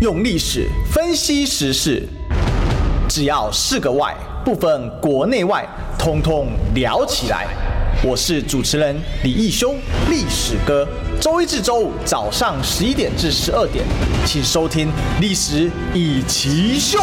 用历史分析时事，只要是个“外”，不分国内外，通通聊起来。我是主持人李义修，历史哥。周一至周五早上十一点至十二点，请收听《历史一起秀》。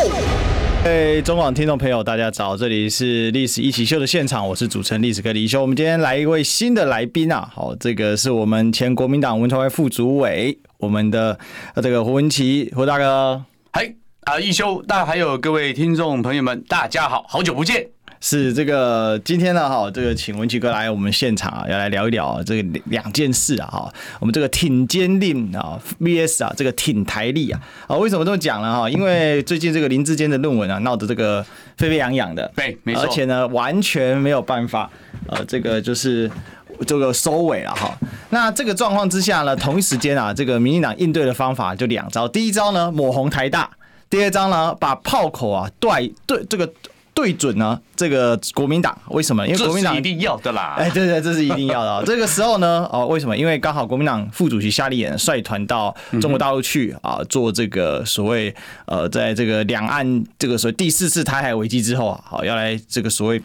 哎，中广听众朋友，大家早，这里是《历史一起秀》的现场，我是主持人历史哥李义修。我们今天来一位新的来宾啊，好，这个是我们前国民党文传会副主委。我们的这个胡文琪胡大哥，嗨啊，一休，大还有各位听众朋友们，大家好，好久不见。是这个今天呢，哈，这个请文琪哥来我们现场啊，要来聊一聊这个两件事啊，哈，我们这个挺坚定啊，VS 啊，这个挺台历啊，啊，为什么这么讲呢？哈，因为最近这个林志坚的论文啊，闹得这个沸沸扬扬的，对，没错，而且呢，完全没有办法，呃，这个就是。这个收尾了哈，那这个状况之下呢，同一时间啊，这个民进党应对的方法就两招，第一招呢抹红台大，第二招呢把炮口啊对对这个对准呢。这个国民党为什么？因为国民党一定要的啦！哎，对对，这是一定要的。这个时候呢，哦，为什么？因为刚好国民党副主席夏立言率团到中国大陆去啊，做这个所谓呃，在这个两岸这个所谓第四次台海危机之后啊，好要来这个所谓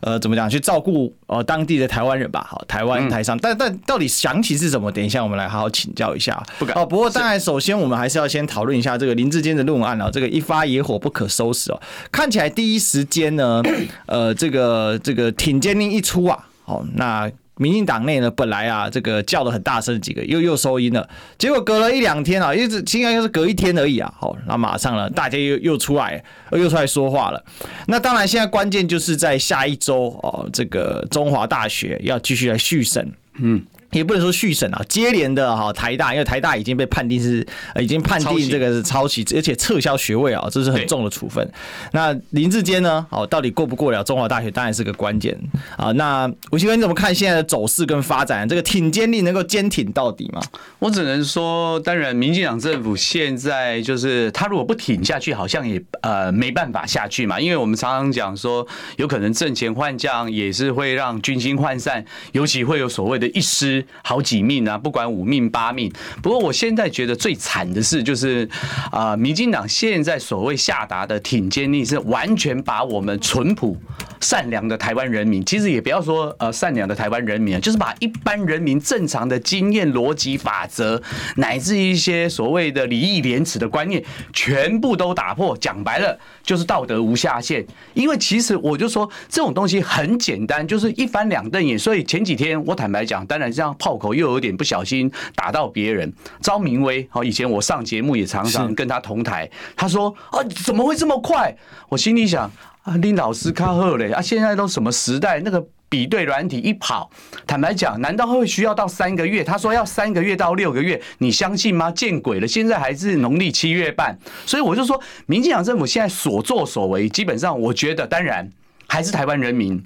呃怎么讲去照顾呃当地的台湾人吧？好，台湾台商，但但到底详情是什么？等一下我们来好好请教一下。不敢哦。不过当然，首先我们还是要先讨论一下这个林志坚的论文案啊，这个一发野火不可收拾哦。看起来第一时间呢，呃，这个。这个挺监令一出啊，好，那民进党内呢，本来啊，这个叫的很大声，几个又又收音了，结果隔了一两天啊，一直应该又是隔一天而已啊，好，那马上了，大家又又出来，又出来说话了。那当然，现在关键就是在下一周哦，这个中华大学要继续来续审，嗯。也不能说续审啊，接连的哈台大，因为台大已经被判定是已经判定这个是抄袭，而且撤销学位啊，这是很重的处分。那林志坚呢？哦，到底过不过了中华大学，当然是个关键啊。那吴奇哥，你怎么看现在的走势跟发展？这个挺坚力能够坚挺到底吗？我只能说，当然，民进党政府现在就是他如果不挺下去，好像也呃没办法下去嘛。因为我们常常讲说，有可能阵前换将也是会让军心涣散，尤其会有所谓的一失。好几命啊，不管五命八命。不过我现在觉得最惨的是，就是啊，民进党现在所谓下达的挺坚令，是完全把我们淳朴善良的台湾人民，其实也不要说呃善良的台湾人民啊，就是把一般人民正常的经验、逻辑、法则，乃至一些所谓的礼义廉耻的观念，全部都打破。讲白了，就是道德无下限。因为其实我就说这种东西很简单，就是一翻两瞪眼。所以前几天我坦白讲，当然这样。炮口又有点不小心打到别人，招明威，好，以前我上节目也常常跟他同台。他说啊，怎么会这么快？我心里想啊，林老师卡赫嘞啊，现在都什么时代？那个比对软体一跑，坦白讲，难道会需要到三个月？他说要三个月到六个月，你相信吗？见鬼了！现在还是农历七月半，所以我就说，民进党政府现在所作所为，基本上我觉得，当然还是台湾人民。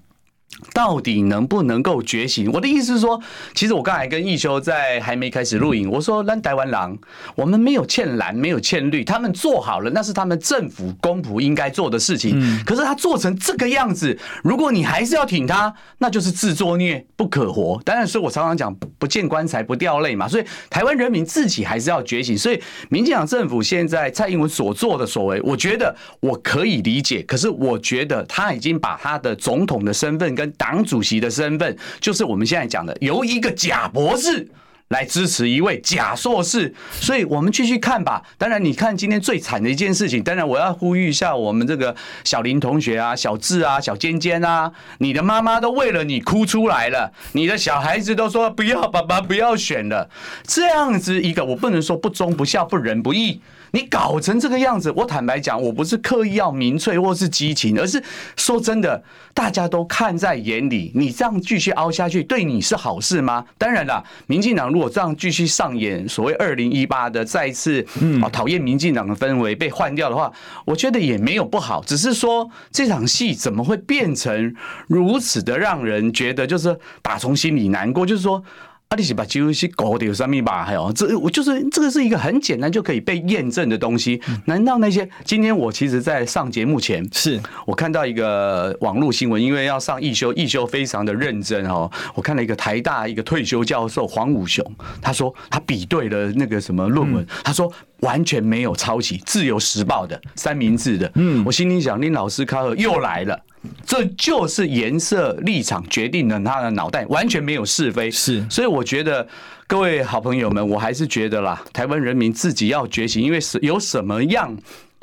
到底能不能够觉醒？我的意思是说，其实我刚才跟义修在还没开始录影，我说蓝台湾狼，我们没有欠蓝，没有欠绿，他们做好了，那是他们政府公仆应该做的事情。可是他做成这个样子，如果你还是要挺他，那就是自作孽不可活。当然，所以我常常讲，不见棺材不掉泪嘛。所以台湾人民自己还是要觉醒。所以民进党政府现在蔡英文所做的所为，我觉得我可以理解。可是我觉得他已经把他的总统的身份跟党主席的身份，就是我们现在讲的，由一个假博士来支持一位假硕士，所以我们继续看吧。当然，你看今天最惨的一件事情，当然我要呼吁一下我们这个小林同学啊、小智啊、小尖尖啊，你的妈妈都为了你哭出来了，你的小孩子都说不要爸爸，不要选了，这样子一个，我不能说不忠不孝、不仁不义。你搞成这个样子，我坦白讲，我不是刻意要民粹或是激情，而是说真的，大家都看在眼里。你这样继续凹下去，对你是好事吗？当然了，民进党如果这样继续上演所谓二零一八的再次啊讨厌民进党的氛围被换掉的话，我觉得也没有不好。只是说这场戏怎么会变成如此的让人觉得就是打从心里难过，就是说。阿里是把旧西搞掉上面吧？还有这，我就是这个是一个很简单就可以被验证的东西。难道那些今天我其实在上节目前，是我看到一个网络新闻，因为要上一休，一休非常的认真哦。我看了一个台大一个退休教授黄武雄，他说他比对了那个什么论文，他说完全没有抄袭《自由时报》的三明治的。嗯，我心里想，林老师卡尔又来了，这就是颜色立场决定了他的脑袋，完全没有是非。是，所以我觉得各位好朋友们，我还是觉得啦，台湾人民自己要觉醒，因为是有什么样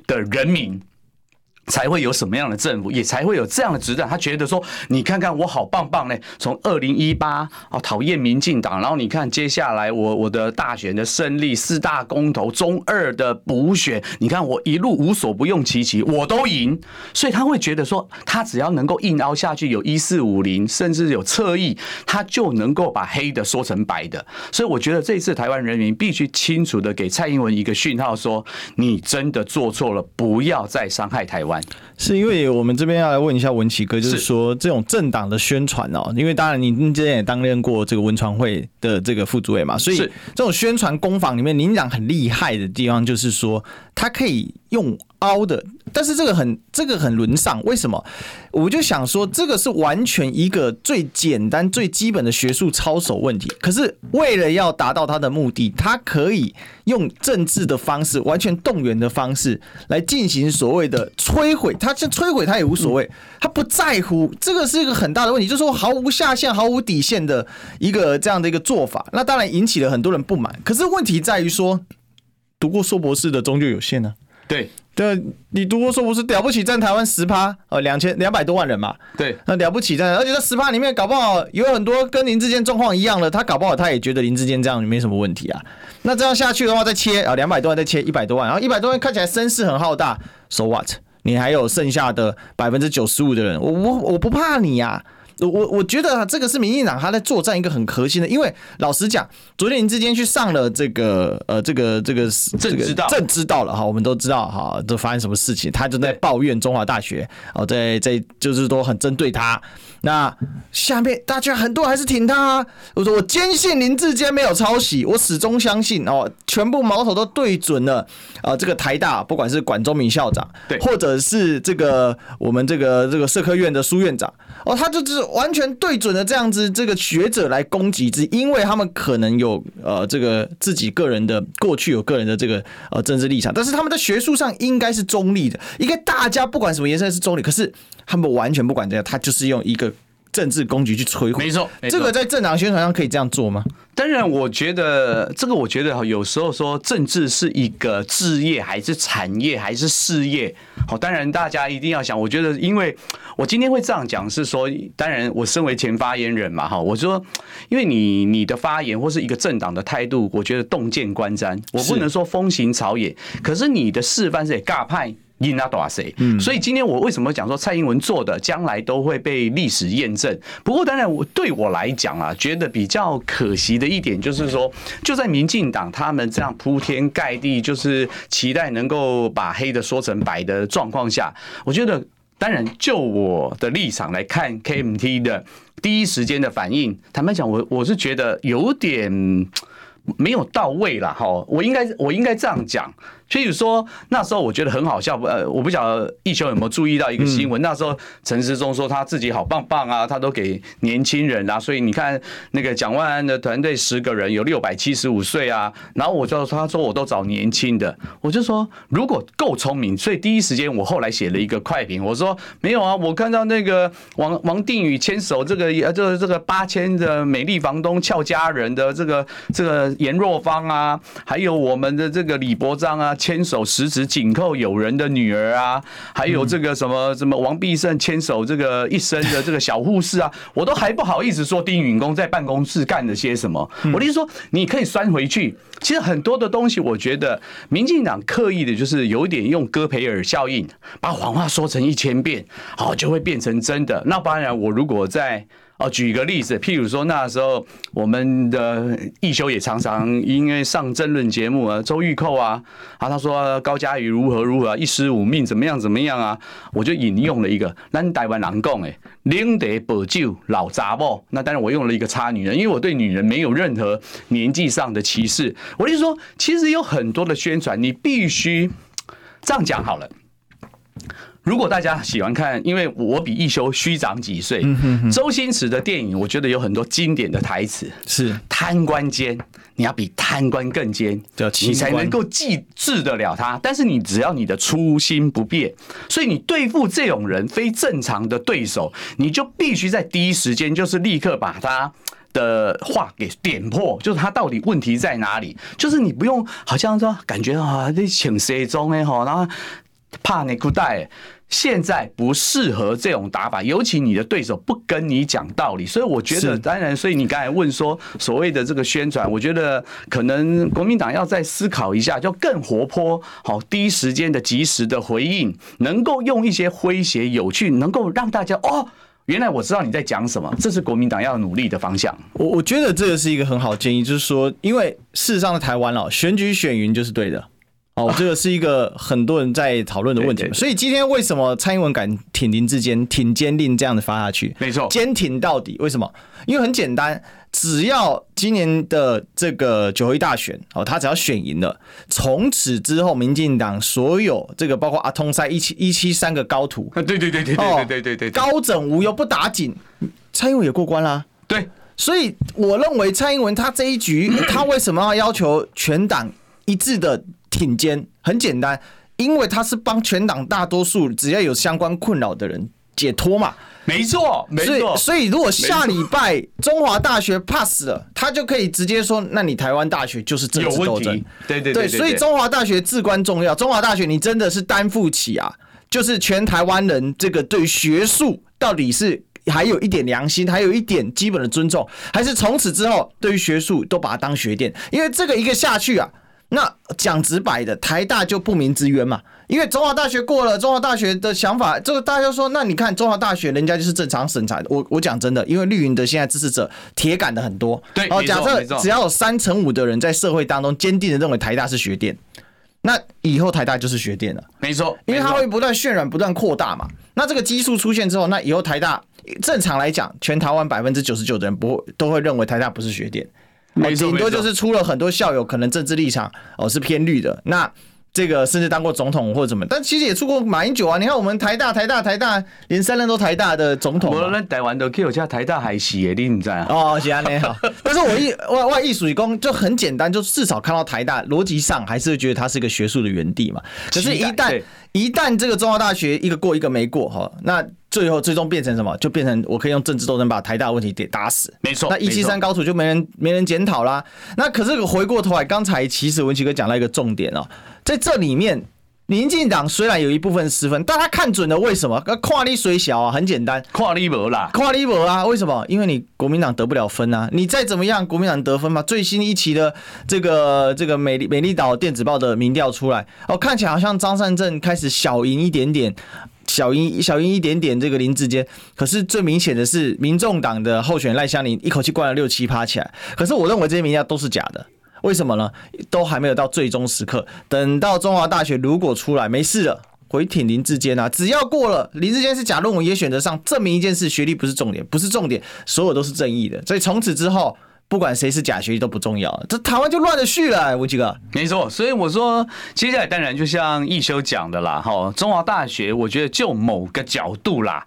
的人民。才会有什么样的政府，也才会有这样的执政。他觉得说，你看看我好棒棒嘞！从二零一八哦，讨厌民进党，然后你看接下来我我的大选的胜利，四大公投，中二的补选，你看我一路无所不用其极，我都赢。所以他会觉得说，他只要能够硬凹下去，有一四五零，甚至有侧翼，他就能够把黑的说成白的。所以我觉得这次台湾人民必须清楚的给蔡英文一个讯号，说你真的做错了，不要再伤害台湾。是因为我们这边要来问一下文奇哥，就是说这种政党的宣传哦，因为当然您之前也担任过这个文传会的这个副主委嘛，所以这种宣传攻防里面，您讲很厉害的地方就是说，他可以用。凹的，但是这个很这个很沦丧，为什么？我就想说，这个是完全一个最简单最基本的学术操守问题。可是为了要达到他的目的，他可以用政治的方式，完全动员的方式来进行所谓的摧毁。他就摧毁他也无所谓，他不在乎。这个是一个很大的问题，就是说毫无下限、毫无底线的一个这样的一个做法。那当然引起了很多人不满。可是问题在于说，读过硕博士的终究有限呢、啊。对。对，你读过说不是了不起，占台湾十趴，呃，两千两百多万人嘛。对，那了不起占，而且这十趴里面搞不好有很多跟林志坚状况一样的，他搞不好他也觉得林志坚这样没什么问题啊。那这样下去的话，再切啊，两百多万再切一百多万，然后一百多万看起来声势很浩大，so what？你还有剩下的百分之九十五的人，我我我不怕你呀、啊。我我觉得这个是民进党他在作战一个很核心的，因为老实讲，昨天林志坚去上了这个呃这个这个朕知道朕知道了哈，我们都知道哈，都发生什么事情，他就在抱怨中华大学哦，在在就是都很针对他。那下面大家很多还是挺他啊。我说我坚信林志坚没有抄袭，我始终相信哦，全部矛头都对准了啊这个台大，不管是管中闵校长，对，或者是这个我们这个这个社科院的苏院长哦，他就是完全对准了这样子这个学者来攻击之，因为他们可能有呃这个自己个人的过去有个人的这个呃政治立场，但是他们在学术上应该是中立的，应该大家不管什么颜色是中立，可是他们完全不管这样，他就是用一个。政治攻击去摧毁，没错，这个在正常宣传上可以这样做吗？当然，我觉得这个，我觉得有时候说政治是一个职业还是产业还是事业，好，当然大家一定要想，我觉得，因为我今天会这样讲，是说，当然我身为前发言人嘛，哈，我说，因为你你的发言或是一个政党的态度，我觉得洞见观瞻，我不能说风行草野，可是你的示范是尬派。嗯，所以今天我为什么讲说蔡英文做的将来都会被历史验证？不过当然，我对我来讲啊，觉得比较可惜的一点就是说，就在民进党他们这样铺天盖地，就是期待能够把黑的说成白的状况下，我觉得当然就我的立场来看，KMT 的第一时间的反应，坦白讲，我我是觉得有点没有到位了哈。我应该我应该这样讲。譬如说，那时候我觉得很好笑，呃，我不晓得一雄有没有注意到一个新闻。那时候陈时中说他自己好棒棒啊，他都给年轻人啊，所以你看那个蒋万安的团队十个人有六百七十五岁啊。然后我就，他说我都找年轻的，我就说如果够聪明，所以第一时间我后来写了一个快评，我说没有啊，我看到那个王王定宇牵手这个呃这个这个八千的美丽房东俏佳人的这个这个颜若芳啊，还有我们的这个李伯章啊。牵手十指紧扣友人的女儿啊，还有这个什么什么王必胜牵手这个一生的这个小护士啊，我都还不好意思说丁允恭在办公室干了些什么。我的意思说，你可以酸回去。其实很多的东西，我觉得民进党刻意的就是有点用戈培尔效应，把谎话说成一千遍，好就会变成真的。那当然，我如果在。哦，举一个例子，譬如说那时候我们的奕修也常常因为上政论节目啊，周玉蔻啊，啊他说高嘉瑜如何如何一尸五命怎么样怎么样啊，我就引用了一个咱台湾人讲诶，宁得保酒老杂某，那当然我用了一个差女人，因为我对女人没有任何年纪上的歧视，我就说其实有很多的宣传，你必须这样讲好了。如果大家喜欢看，因为我比一休虚长几岁，周星驰的电影，我觉得有很多经典的台词，是贪官奸，你要比贪官更奸，你才能够记治得了他。但是你只要你的初心不变，所以你对付这种人非正常的对手，你就必须在第一时间就是立刻把他的话给点破，就是他到底问题在哪里？就是你不用好像说感觉啊，你请谁中哎哈，然后。怕你不带，现在不适合这种打法，尤其你的对手不跟你讲道理，所以我觉得，当然，所以你刚才问说所谓的这个宣传，我觉得可能国民党要再思考一下，就更活泼，好，第一时间的及时的回应，能够用一些诙谐有趣，能够让大家哦，原来我知道你在讲什么，这是国民党要努力的方向。我我觉得这个是一个很好的建议，就是说，因为事实上的台湾哦，选举选赢就是对的。哦，这个是一个很多人在讨论的问题，所以今天为什么蔡英文敢挺林志坚、挺坚令这样的发下去？没错，坚挺到底。为什么？因为很简单，只要今年的这个九合一大选，哦，他只要选赢了，从此之后，民进党所有这个包括阿通塞一七一七三个高徒，对对对对对对对对对，高枕无忧不打紧，蔡英文也过关啦。对，所以我认为蔡英文他这一局，他为什么要要求全党一致的？挺监很简单，因为他是帮全党大多数只要有相关困扰的人解脱嘛。没错，没错。所以，所以如果下礼拜中华大学 pass 了，他就可以直接说，那你台湾大学就是政治斗争。对对对。所以中华大学至关重要。中华大学，你真的是担负起啊，就是全台湾人这个对学术到底是还有一点良心，还有一点基本的尊重，还是从此之后对于学术都把它当学店？因为这个一个下去啊。那讲直白的，台大就不明之冤嘛，因为中华大学过了，中华大学的想法，这个大家说，那你看中华大学人家就是正常审查的。我我讲真的，因为绿营的现在支持者铁杆的很多，对，哦，假设只要有三成五的人在社会当中坚定的认为台大是学店，那以后台大就是学店了，没错，因为它会不断渲染、不断扩大嘛。那这个基数出现之后，那以后台大正常来讲，全台湾百分之九十九的人不会都会认为台大不是学店。顶多就是出了很多校友，可能政治立场哦是偏绿的，那这个甚至当过总统或者怎么，但其实也出过马英九啊。你看我们台大、台大、台大，连三任都台大的总统。我们台湾的 Q 加台大还是的，你知道哦，是安尼好。但是我一外外艺属于公就很简单，就至少看到台大逻辑上还是会觉得它是一个学术的园地嘛。可是，一旦一旦这个中华大学一个过一个没过哈，那。最后最终变成什么？就变成我可以用政治斗争把台大问题给打死。没错，那一七三高处就没人没人检讨啦。那可是回过头来，刚才其实文奇哥讲到一个重点哦，在这里面，民进党虽然有一部分失分，但他看准了为什么？跨力虽小啊，很简单，跨力没啦，跨力没啊？为什么？因为你国民党得不了分啊，你再怎么样，国民党得分嘛。最新一期的这个这个美丽美丽岛电子报的民调出来，哦，看起来好像张善政开始小赢一点点。小赢小赢一点点，这个林志坚，可是最明显的是，民众党的候选人赖香伶一口气灌了六七趴起来。可是我认为这些民调都是假的，为什么呢？都还没有到最终时刻，等到中华大学如果出来没事了，回挺林志坚啊，只要过了，林志坚是假论文也选择上，证明一件事，学历不是重点，不是重点，所有都是正义的。所以从此之后。不管谁是假学历都不重要，这台湾就乱了序了，文琦哥。没错，所以我说接下来当然就像一休讲的啦，哈，中华大学，我觉得就某个角度啦。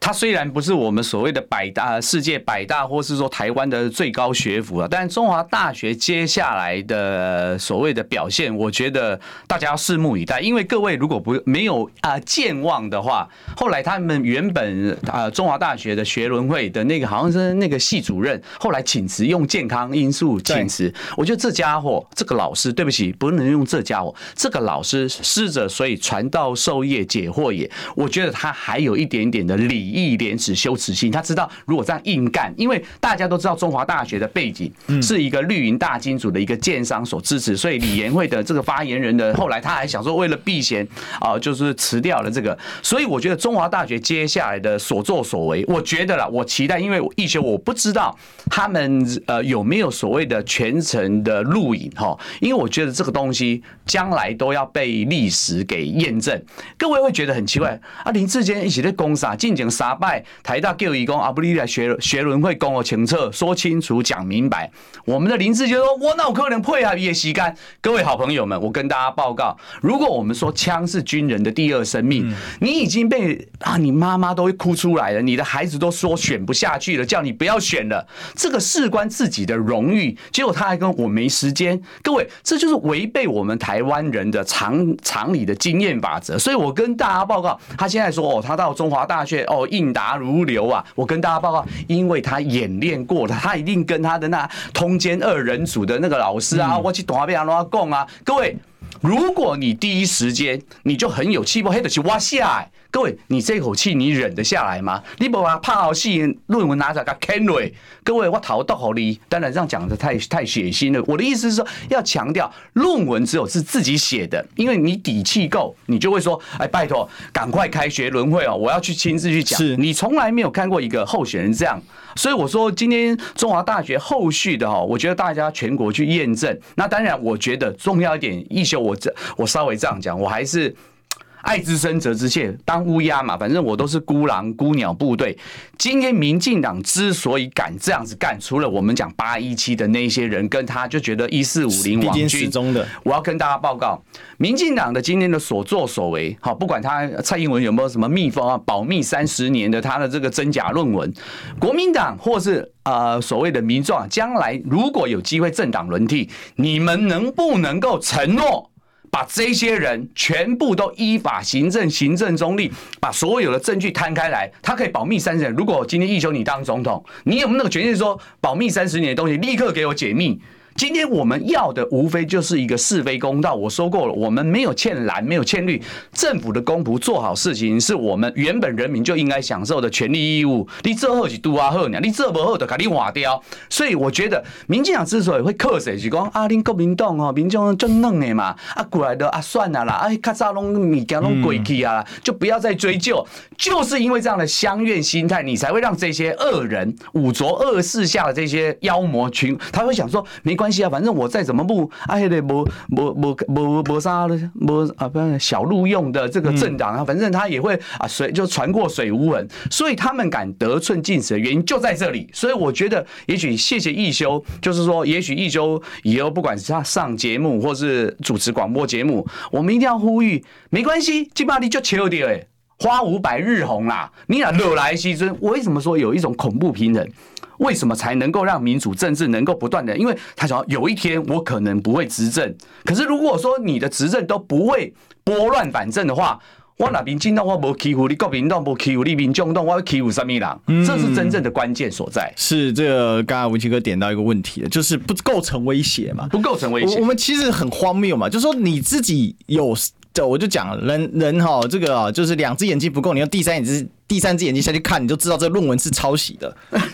它虽然不是我们所谓的百大、世界百大，或是说台湾的最高学府啊，但中华大学接下来的所谓的表现，我觉得大家要拭目以待。因为各位如果不没有啊健忘的话，后来他们原本啊中华大学的学伦会的那个好像是那个系主任，后来请辞用健康因素请辞。我觉得这家伙这个老师，对不起，不能用这家伙，这个老师师者，所以传道授业解惑也。我觉得他还有一点点的理。义廉耻羞耻心，他知道如果这样硬干，因为大家都知道中华大学的背景是一个绿营大金主的一个建商所支持，所以李延会的这个发言人的后来他还想说为了避嫌啊，就是辞掉了这个。所以我觉得中华大学接下来的所作所为，我觉得啦，我期待，因为一休我不知道他们呃有没有所谓的全程的录影哈，因为我觉得这个东西将来都要被历史给验证。各位会觉得很奇怪啊，林志坚一起在攻杀进行。三拜台大教育工啊，不，你来学学伦会讲我清楚，说清楚，讲明白。我们的林志杰说，我哪有可能配合叶西干？各位好朋友们，我跟大家报告，如果我们说枪是军人的第二生命，你已经被啊，你妈妈都会哭出来了，你的孩子都说选不下去了，叫你不要选了，这个事关自己的荣誉，结果他还跟我没时间。各位，这就是违背我们台湾人的常常理的经验法则。所以我跟大家报告，他现在说哦，他到中华大学哦，应答如流啊。我跟大家报告，因为他演练过了，他一定跟他的那通奸二人组的那个老师啊，我去大边让他讲啊。各位，如果你第一时间你就很有气魄，黑的去挖下来。各位，你这口气你忍得下来吗？你不把怕好戏论文拿着给砍了？各位，我讨到好哩，当然这样讲的太太血腥了。我的意思是说，要强调论文只有是自己写的，因为你底气够，你就会说，哎，拜托，赶快开学轮会哦，我要去亲自去讲。是你从来没有看过一个候选人这样，所以我说今天中华大学后续的哈，我觉得大家全国去验证。那当然，我觉得重要一点，一修，我这我稍微这样讲，我还是。爱之深责之切，当乌鸦嘛，反正我都是孤狼孤鸟部队。今天民进党之所以敢这样子干，除了我们讲八一七的那些人跟他就觉得一四五零王军的，我要跟大家报告，民进党的今天的所作所为，好，不管他蔡英文有没有什么秘方啊，保密三十年的他的这个真假论文，国民党或是呃所谓的民众，将来如果有机会政党轮替，你们能不能够承诺？把这些人全部都依法行政，行政中立，把所有的证据摊开来，他可以保密三十年。如果今天一休你当总统，你有没有那个权限说保密三十年的东西立刻给我解密？今天我们要的无非就是一个是非公道。我说过了，我们没有欠蓝，没有欠绿。政府的公仆做好事情，是我们原本人民就应该享受的权利义务。你这后是杜阿赫呢？你这不后的，给你瓦掉。所以我觉得，民进党之所以会克谁，是讲啊，你国民党哦，民众就嫩的嘛，啊过来的啊，算了啦，哎，咔嚓拢物件拢过去啊，就不要再追究。就是因为这样的乡愿心态，你才会让这些恶人、五浊恶世下的这些妖魔群，他会想说，没关系。反正我再怎么不哎呀，不不不不不啥的，不啊不小路用的这个政党啊，反正他也会啊水就传过水无痕，所以他们敢得寸进尺的原因就在这里。所以我觉得，也许谢谢一休，就是说，也许一休以后不管是他上节目或是主持广播节目，我们一定要呼吁，没关系，基本上你就求点哎，花无百日红啦，你俩惹来西尊。我为什么说有一种恐怖平衡？为什么才能够让民主政治能够不断的？因为他想要有一天我可能不会执政，可是如果说你的执政都不会拨乱反正的话，我哪边进到我不欺负你，国民党不欺负你，民众党我要欺负什么人？这是真正的关键所在。是这个，刚刚文琦哥点到一个问题了，就是不构成威胁嘛？不构成威胁。我们其实很荒谬嘛，就是说你自己有，我就讲人人哈，这个就是两只眼睛不够，你用第三眼睛、第三只眼睛下去看，你就知道这个论文是抄袭的。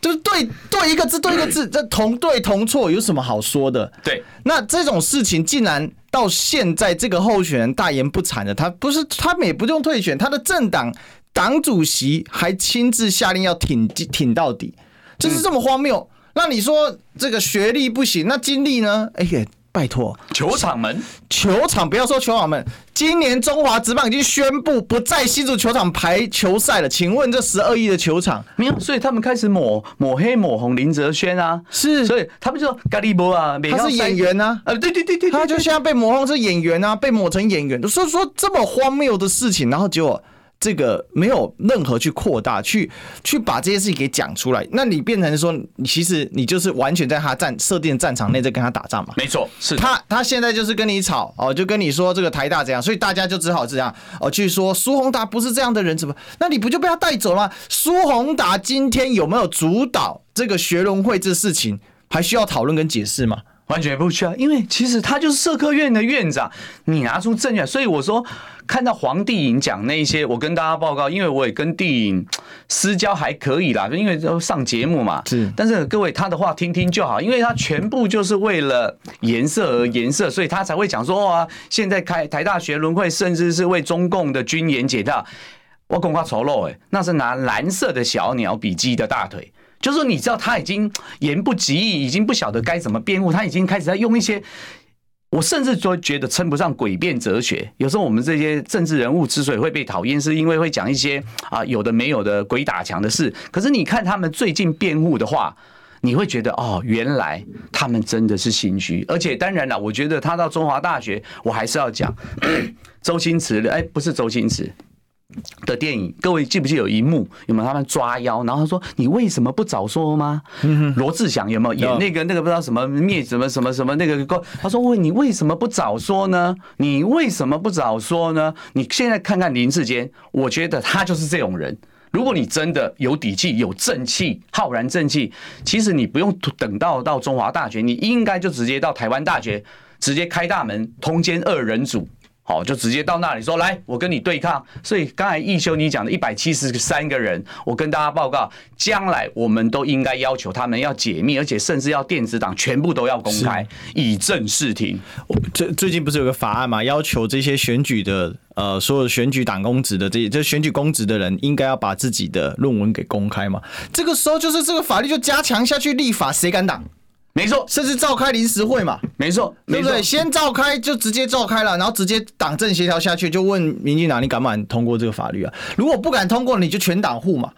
就是对对一个字对一个字，这同对同错有什么好说的？对，那这种事情竟然到现在这个候选人大言不惭的，他不是他们也不用退选，他的政党党主席还亲自下令要挺挺到底，就是这么荒谬。那你说这个学历不行，那经历呢？哎呀。拜托，球场门，球场不要说球场门，今年中华职棒已经宣布不在新竹球场排球赛了。请问这十二亿的球场没有？所以他们开始抹抹黑抹红林哲轩啊，是，所以他们就说咖喱波啊，他是演员啊，呃，对对对对，他就现在被抹红是演员啊，被抹成演员，所以说这么荒谬的事情，然后结果。这个没有任何去扩大，去去把这些事情给讲出来，那你变成说，其实你就是完全在他战设定战场内在跟他打仗嘛？没错，是他他现在就是跟你吵哦，就跟你说这个台大怎样，所以大家就只好这样哦，去说苏宏达不是这样的人，怎么？那你不就被他带走了吗？苏宏达今天有没有主导这个学伦会这事情，还需要讨论跟解释吗？完全不需要，因为其实他就是社科院的院长，你拿出证据，所以我说。看到黄帝颖讲那一些，我跟大家报告，因为我也跟帝颖私交还可以啦，因为都上节目嘛。是，但是各位他的话听听就好，因为他全部就是为了颜色而颜色，所以他才会讲说啊，现在开台大学轮会，甚至是为中共的军演解套。我恐怕丑陋哎，那是拿蓝色的小鸟比鸡的大腿，就是说你知道他已经言不及义，已经不晓得该怎么辩护，他已经开始在用一些。我甚至说觉得称不上诡辩哲学。有时候我们这些政治人物之所以会被讨厌，是因为会讲一些啊有的没有的鬼打墙的事。可是你看他们最近辩护的话，你会觉得哦，原来他们真的是心虚。而且当然了，我觉得他到中华大学，我还是要讲 周星驰的。哎，不是周星驰。的电影，各位记不记得有一幕？有没有他们抓妖？然后他说：“你为什么不早说吗？”罗志祥有没有演那个那个不知道什么灭什么什么什么那个？他说：“问你为什么不早说呢？你为什么不早说呢？你现在看看林志坚，我觉得他就是这种人。如果你真的有底气、有正气、浩然正气，其实你不用等到到中华大学，你应该就直接到台湾大学，直接开大门，通奸二人组。”好，就直接到那里说，来，我跟你对抗。所以刚才易修你讲的一百七十三个人，我跟大家报告，将来我们都应该要求他们要解密，而且甚至要电子档全部都要公开，以正视听。最最近不是有个法案嘛，要求这些选举的呃所有选举党公职的这些这选举公职的人，应该要把自己的论文给公开嘛。这个时候就是这个法律就加强下去立法，谁敢挡？没错，甚至召开临时会嘛，没错，对不对？先召开就直接召开了，然后直接党政协调下去，就问民进党你敢不敢通过这个法律啊？如果不敢通过，你就全党户嘛。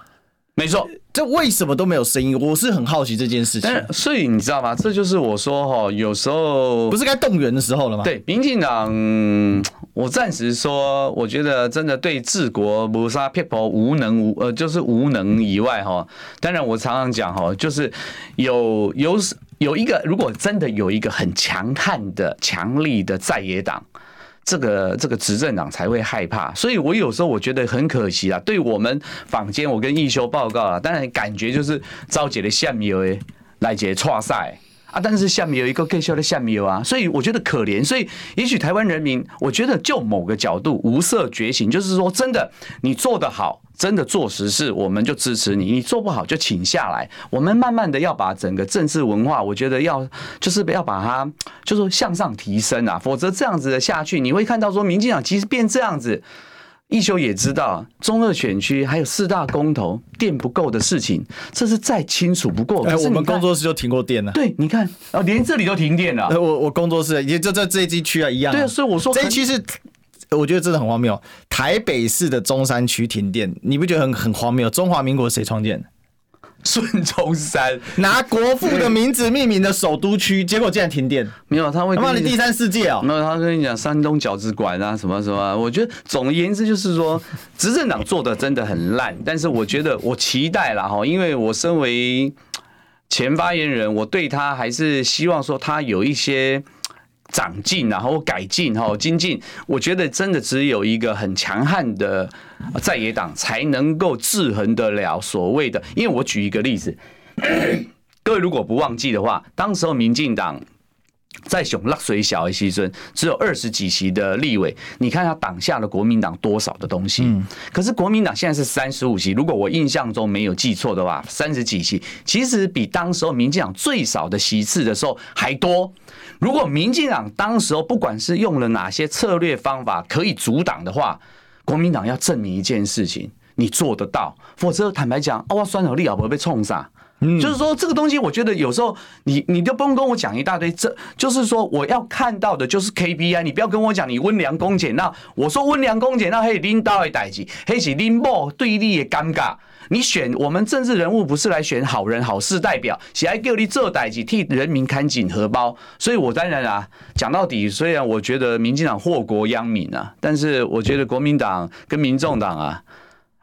没错，这为什么都没有声音？我是很好奇这件事情。所以你知道吗？这就是我说哈，有时候不是该动员的时候了吗？对，民进党，我暂时说，我觉得真的对治国谋杀 people 无能无呃，就是无能以外哈。当然，我常常讲哈，就是有有。有一个，如果真的有一个很强悍的、强力的在野党，这个这个执政党才会害怕。所以我有时候我觉得很可惜啊。对我们坊间，我跟易修报告啊，当然感觉就是召集了下面有来接错赛啊，但是下面有一个更小的下面有啊，所以我觉得可怜。所以也许台湾人民，我觉得就某个角度无色觉醒，就是说真的，你做得好。真的做实事，我们就支持你；你做不好就请下来。我们慢慢的要把整个政治文化，我觉得要就是要把它就是向上提升啊，否则这样子的下去，你会看到说，民进党其实变这样子。易修也知道，中二选区还有四大公投电不够的事情，这是再清楚不过。哎，我们工作室就停过电了。对，你看啊，连这里都停电了。我我工作室也就在这一区啊，一样。对啊，所以我说这一区是。我觉得真的很荒谬。台北市的中山区停电，你不觉得很很荒谬？中华民国谁创建的？孙中山 拿国父的名字命名的首都区，结果竟然停电。没有，他会他骂你第三世界啊、喔！没有，他跟你讲山东饺子馆啊，什么什么。我觉得总而言之就是说，执政党做的真的很烂。但是我觉得我期待了哈，因为我身为前发言人，我对他还是希望说他有一些。长进，然后改进，哈，精进。我觉得真的只有一个很强悍的在野党，才能够制衡得了所谓的。因为我举一个例子，各位如果不忘记的话，当时候民进党。在熊落水小的时阵，只有二十几席的立委，你看他挡下了国民党多少的东西？可是国民党现在是三十五席，如果我印象中没有记错的话，三十几席，其实比当时候民进党最少的席次的时候还多。如果民进党当时候不管是用了哪些策略方法可以阻挡的话，国民党要证明一件事情，你做得到，否则坦白讲，啊，我算好你也不会被冲上就是说，这个东西，我觉得有时候你你就不用跟我讲一大堆，这就是说我要看到的就是 KPI，你不要跟我讲你温良恭俭让。我说温良恭俭让，嘿，领导的代志，嘿是拎某对立的尴尬。你选我们政治人物不是来选好人好事代表，是来给你做代志，替人民看紧荷包。所以我当然啊，讲到底，虽然我觉得民进党祸国殃民啊，但是我觉得国民党跟民众党啊，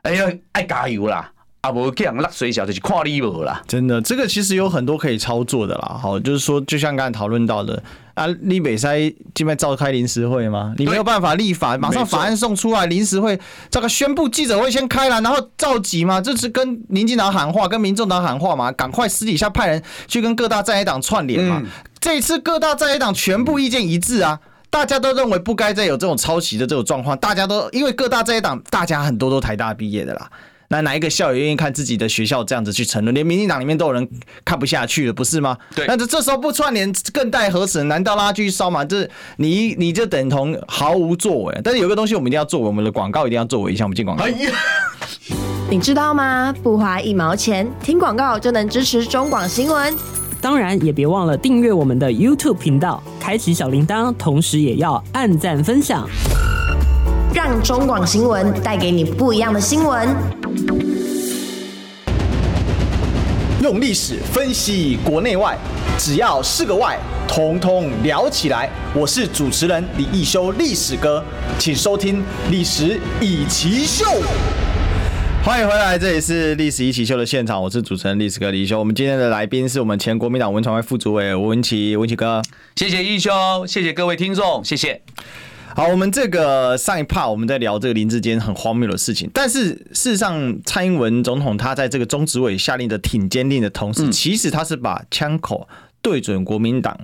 哎呀，爱加油啦！啊，无这样落水小就是跨立无啦。真的，这个其实有很多可以操作的啦。好，就是说，就像刚才讨论到的啊，立北塞这边召开临时会吗？你没有办法立法，马上法案送出来，临时会这个宣布记者会先开了，然后召集嘛，这是跟民进党喊话，跟民众党喊话嘛，赶快私底下派人去跟各大在野党串联嘛。嗯、这一次各大在野党全部意见一致啊，大家都认为不该再有这种抄袭的这种状况，大家都因为各大在野党，大家很多都台大毕业的啦。那哪一个校友愿意看自己的学校这样子去沉沦？连民进党里面都有人看不下去了，不是吗？对。那这这时候不串联，更待何时？难道拉锯烧吗？这你你就等同毫无作为。但是有个东西我们一定要做，我们的广告一定要作为一下。我们进广告。哎呀，你知道吗？不花一毛钱，听广告就能支持中广新闻。当然也别忘了订阅我们的 YouTube 频道，开启小铃铛，同时也要按赞分享，让中广新闻带给你不一样的新闻。用历史分析国内外，只要是个“外”，统统聊起来。我是主持人李一修，历史哥，请收听《历史以奇秀》。欢迎回来，这里是历史一起秀的现场，我是主持人历史哥李易修。我们今天的来宾是我们前国民党文传会副主委吴文琦，文琪哥。谢谢易修，谢谢各位听众，谢谢。好，我们这个上一趴我们在聊这个林志坚很荒谬的事情，但是事实上，蔡英文总统他在这个中执委下令的挺坚定的同时，其实他是把枪口对准国民党。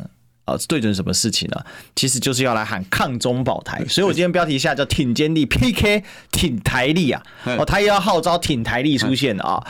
啊，对准什么事情呢？其实就是要来喊抗中保台，所以我今天标题下叫挺坚力 PK 挺台力啊，哦，他也要号召挺台力出现啊。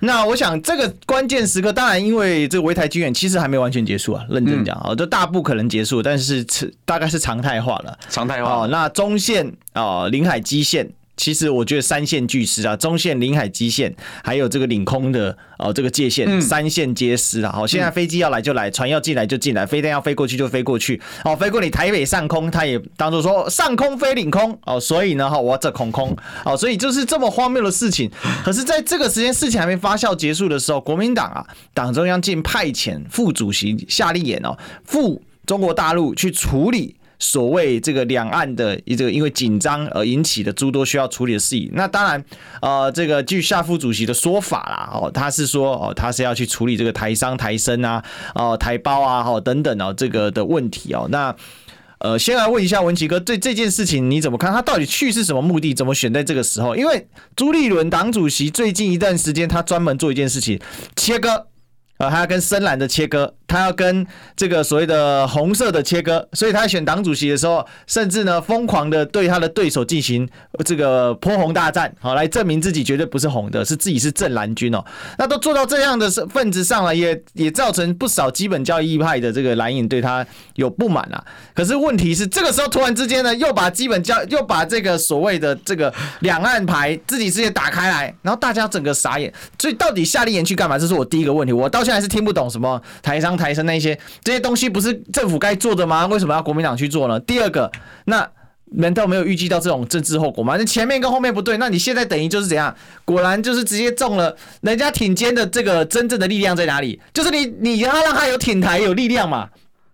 那我想这个关键时刻，当然因为这个围台军演其实还没完全结束啊，认真讲啊，这大部可能结束，但是大概是常态化了，常态化。哦，那中线啊，临海基线。其实我觉得三线俱失啊，中线、临海基线，还有这个领空的哦，这个界线，三线皆失啊。好，现在飞机要来就来，船要进来就进来，飞弹要飞过去就飞过去。哦，飞过你台北上空，他也当做说上空飞领空哦，所以呢，哈，我这空空哦，所以就是这么荒谬的事情。可是，在这个时间事情还没发酵结束的时候，国民党啊，党中央竟派遣副主席夏立言哦，赴中国大陆去处理。所谓这个两岸的一个因为紧张而引起的诸多需要处理的事宜，那当然，呃，这个据夏副主席的说法啦，哦，他是说哦，他是要去处理这个台商、台生啊，哦，台胞啊，哦等等哦，这个的问题哦。那呃，先来问一下文琦哥，对这件事情你怎么看？他到底去是什么目的？怎么选在这个时候？因为朱立伦党主席最近一段时间，他专门做一件事情，切割。啊，他要跟深蓝的切割，他要跟这个所谓的红色的切割，所以他选党主席的时候，甚至呢疯狂的对他的对手进行这个泼红大战，好来证明自己绝对不是红的，是自己是正蓝军哦。那都做到这样的份子上了，也也造成不少基本教义派的这个蓝营对他有不满啊。可是问题是，这个时候突然之间呢，又把基本教又把这个所谓的这个两岸牌自己直接打开来，然后大家整个傻眼。所以到底夏立言去干嘛？这是我第一个问题。我到现在是听不懂什么台商台生那些这些东西，不是政府该做的吗？为什么要国民党去做呢？第二个，那难道没有预计到这种政治后果吗？那前面跟后面不对，那你现在等于就是怎样？果然就是直接中了人家挺肩的这个真正的力量在哪里？就是你你要让他有挺台有力量嘛？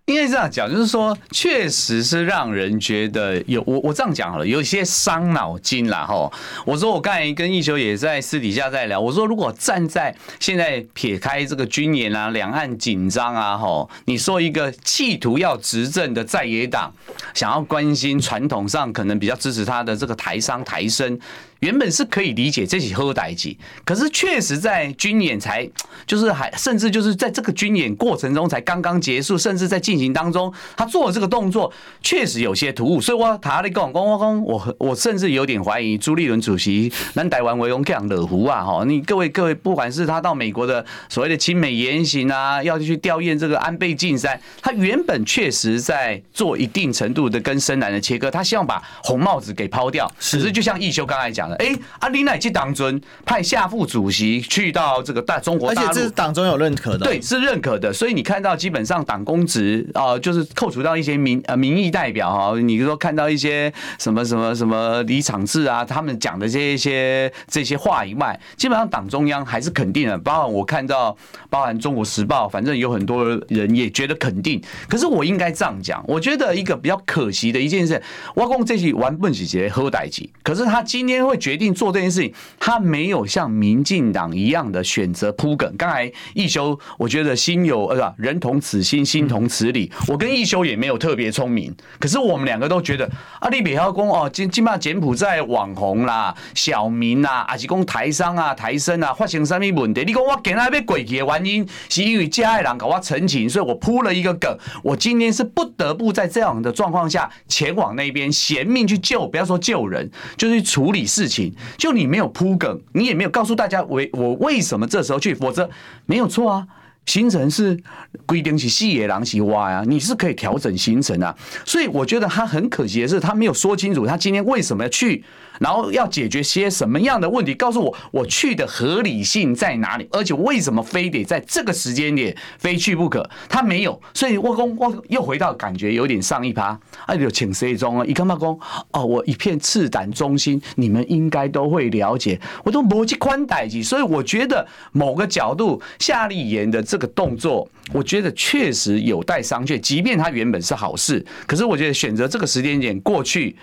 应该这样讲，就是说，确实是让人觉得有我我这样讲好了，有一些伤脑筋啦哈。我说我刚才跟易修也在私底下在聊，我说如果站在现在撇开这个军演啊、两岸紧张啊哈，你说一个企图要执政的在野党，想要关心传统上可能比较支持他的这个台商台生。原本是可以理解这起好代志，可是确实在军演才就是还甚至就是在这个军演过程中才刚刚结束，甚至在进行当中，他做了这个动作确实有些突兀，所以我他的讲讲我讲我我甚至有点怀疑朱立伦主席南台湾维荣这样惹胡啊哈！你各位各位，不管是他到美国的所谓的亲美言行啊，要去吊唁这个安倍晋三，他原本确实在做一定程度的跟深蓝的切割，他希望把红帽子给抛掉。只是就像义修刚才讲的。哎，阿里乃去党尊派夏副主席去到这个大中国大陆，而且这是党中有认可的，对，是认可的。所以你看到基本上党公职啊，就是扣除到一些民呃民意代表哈，你说看到一些什么什么什么李长志啊，他们讲的这一些这些话以外，基本上党中央还是肯定的。包含我看到，包含中国时报，反正有很多人也觉得肯定。可是我应该这样讲，我觉得一个比较可惜的一件事，挖工这些玩笨起节喝代机，可是他今天会。决定做这件事情，他没有像民进党一样的选择铺梗。刚才一修，我觉得心有呃，人同此心，心同此理。我跟一修也没有特别聪明，可是我们两个都觉得，阿里北浩公哦，今今嘛柬埔寨网红啦、小民啦，还是讲台商啊、台生啊，发生什么问题？你讲我今天要过去的原因，是因为家里人搞我澄清，所以我铺了一个梗。我今天是不得不在这样的状况下前往那边，衔命去救，不要说救人，就是处理事事情。就你没有铺梗，你也没有告诉大家为我为什么这时候去，否则没有错啊。行程是规定是细野狼是挖啊，你是可以调整行程啊。所以我觉得他很可惜的是，他没有说清楚他今天为什么要去，然后要解决些什么样的问题，告诉我我去的合理性在哪里，而且为什么非得在这个时间点非去不可？他没有，所以我公我又回到感觉有点上一趴，哎，就请谁中啊？一看嘛讲哦，我一片赤胆忠心，你们应该都会了解，我都逻辑宽带机，所以我觉得某个角度夏立言的。这个动作，我觉得确实有待商榷。即便他原本是好事，可是我觉得选择这个时间点过去，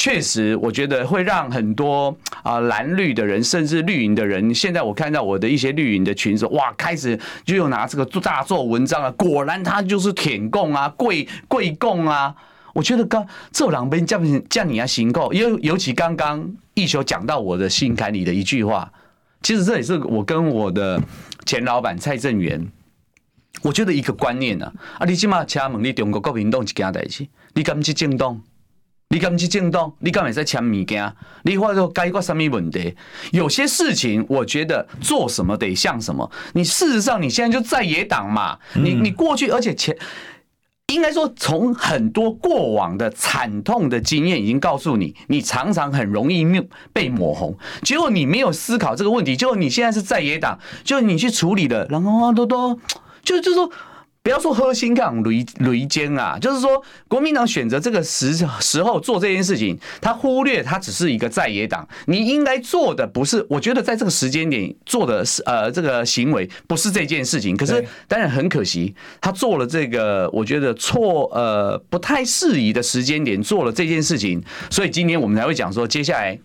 确实我觉得会让很多啊蓝绿的人，甚至绿营的人，现在我看到我的一些绿营的群组，哇，开始就又拿这个做大做文章啊。果然他就是舔共啊，跪跪共啊。我觉得刚这两边叫叫你啊行够，尤尤其刚刚一休讲到我的心坎里的一句话。其实这也是我跟我的前老板蔡正元，我觉得一个观念呢，啊，你起码请问你中国国民党一件代志，你敢去政党？你敢去政党？你敢会使签物件？你或者解决什么问题？有些事情，我觉得做什么得像什么。你事实上你现在就在野党嘛，你你过去而且前。应该说，从很多过往的惨痛的经验已经告诉你，你常常很容易被抹红。结果你没有思考这个问题，结果你现在是在野党，就你去处理的，然后啊，多多，就就说。不要说核心杠雷雷尖啊，就是说国民党选择这个时时候做这件事情，他忽略他只是一个在野党，你应该做的不是，我觉得在这个时间点做的是呃这个行为不是这件事情，可是当然很可惜，他做了这个我觉得错呃不太适宜的时间点做了这件事情，所以今天我们才会讲说接下来。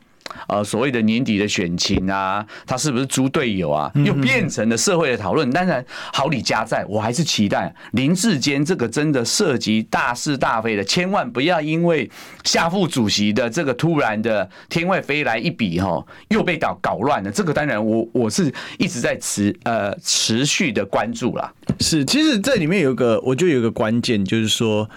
呃，所谓的年底的选情啊，他是不是猪队友啊？又变成了社会的讨论。当然，好李家在，我还是期待林志坚这个真的涉及大是大非的，千万不要因为夏副主席的这个突然的天外飞来一笔哈，又被搞搞乱了。这个当然我，我我是一直在持呃持续的关注啦。是，其实这里面有一个，我觉得有一个关键，就是说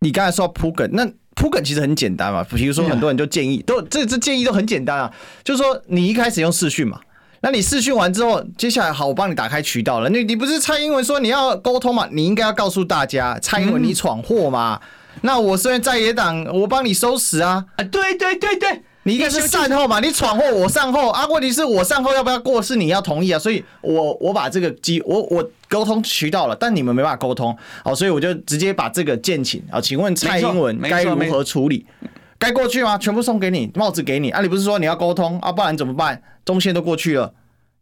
你刚才说铺梗那。铺梗其实很简单嘛，比如说很多人就建议，都这这建议都很简单啊，就是说你一开始用视讯嘛，那你视讯完之后，接下来好，我帮你打开渠道了。你你不是蔡英文说你要沟通嘛？你应该要告诉大家，蔡英文你闯祸嘛？那我虽然在野党，我帮你收拾啊！啊，对对对对。你应该是善后嘛？你闯祸，我善后啊？问题是我善后要不要过？是你要同意啊？所以我我把这个机，我我沟通渠道了，但你们没办法沟通，好，所以我就直接把这个建请啊，请问蔡英文该如何处理？该过去吗？全部送给你，帽子给你啊！你不是说你要沟通啊？不然怎么办？中线都过去了，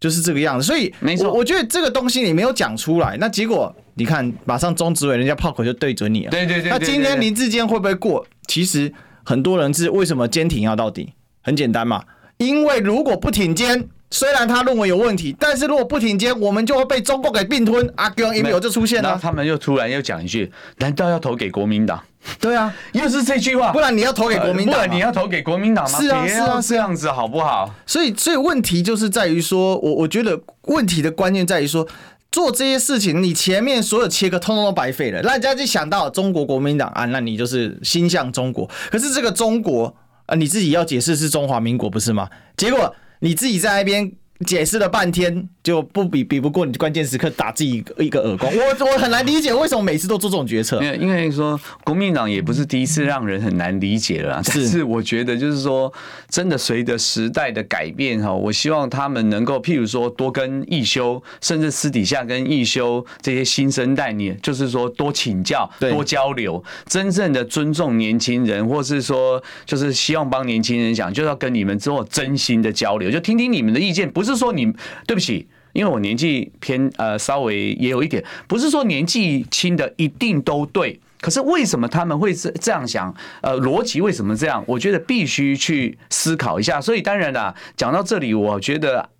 就是这个样子。所以没错，我觉得这个东西你没有讲出来，那结果你看，马上中执委人家炮口就对准你了。对对对。那今天林志坚会不会过？其实。很多人是为什么坚挺要到底？很简单嘛，因为如果不挺肩，虽然他认为有问题，但是如果不挺肩，我们就会被中国给并吞。阿公一秒就出现了，他们又突然又讲一句：难道要投给国民党？对啊，又是这句话，不然你要投给国民党？不然你要投给国民党吗？是啊，是啊，这样子好不好？所以，所以问题就是在于说，我我觉得问题的关键在于说。做这些事情，你前面所有切割通通都白费了。那人家就想到中国国民党啊，那你就是心向中国。可是这个中国啊，你自己要解释是中华民国不是吗？结果你自己在那边。解释了半天就不比比不过你关键时刻打自己一个耳光，我我很难理解为什么每次都做这种决策。因为因为说国民党也不是第一次让人很难理解了，但是我觉得就是说真的随着时代的改变哈，我希望他们能够譬如说多跟义修，甚至私底下跟义修这些新生代，你就是说多请教、多交流，真正的尊重年轻人，或是说就是希望帮年轻人讲，就要跟你们做真心的交流，就听听你们的意见，不是。是说你对不起，因为我年纪偏呃稍微也有一点，不是说年纪轻的一定都对，可是为什么他们会这这样想？呃，逻辑为什么这样？我觉得必须去思考一下。所以当然啦，讲到这里，我觉得。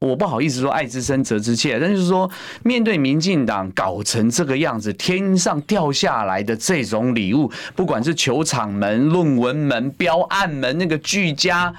我不好意思说爱之深责之切，但就是说，面对民进党搞成这个样子，天上掉下来的这种礼物，不管是球场门、论文门、标案门，那个俱佳，